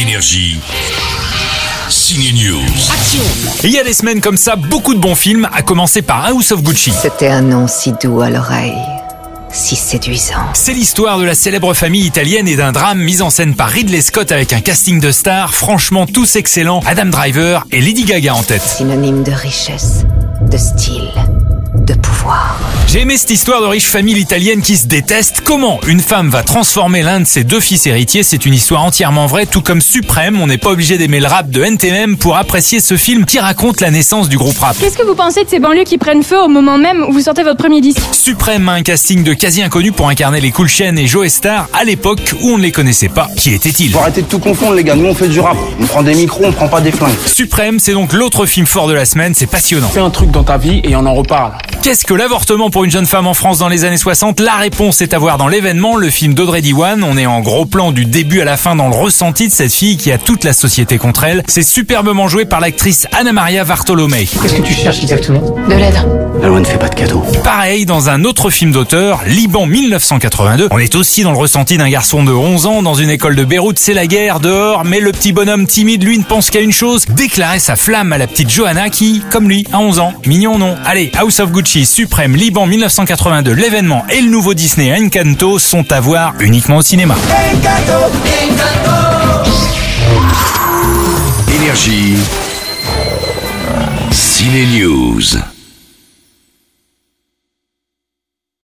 Énergie. Ciné News. Et il y a des semaines comme ça, beaucoup de bons films, à commencer par House of Gucci. C'était un nom si doux à l'oreille, si séduisant. C'est l'histoire de la célèbre famille italienne et d'un drame mis en scène par Ridley Scott avec un casting de stars, franchement tous excellents, Adam Driver et Lady Gaga en tête. Synonyme de richesse, de style, de pouvoir. J'ai aimé cette histoire de riche famille italienne qui se déteste. Comment une femme va transformer l'un de ses deux fils héritiers, c'est une histoire entièrement vraie, tout comme Suprême. On n'est pas obligé d'aimer le rap de NTM pour apprécier ce film qui raconte la naissance du groupe rap. Qu'est-ce que vous pensez de ces banlieues qui prennent feu au moment même où vous sortez votre premier disque? Suprême a un casting de quasi inconnus pour incarner les Cool Chain et Joe Star à l'époque où on ne les connaissait pas. Qui était-il? Faut arrêter de tout confondre les gars, nous on fait du rap. On prend des micros, on prend pas des flingues. Suprême, c'est donc l'autre film fort de la semaine, c'est passionnant. Fais un truc dans ta vie et on en reparle. Qu'est-ce que l'avortement pour une jeune femme en France dans les années 60 La réponse est à voir dans l'événement, le film d'Audrey Diwan. On est en gros plan du début à la fin dans le ressenti de cette fille qui a toute la société contre elle. C'est superbement joué par l'actrice Anna Maria Vartolomei. Qu'est-ce que tu cherches exactement? De l'aide. La loi ne fait pas de cadeaux. Pareil dans un autre film d'auteur, Liban 1982. On est aussi dans le ressenti d'un garçon de 11 ans dans une école de Beyrouth. C'est la guerre dehors, mais le petit bonhomme timide, lui, ne pense qu'à une chose déclarer sa flamme à la petite Johanna qui, comme lui, a 11 ans. Mignon non? Allez, House of Gucci, Suprême, Liban 1982, l'événement et le nouveau Disney Encanto sont à voir uniquement au cinéma. Énergie. Ciné News.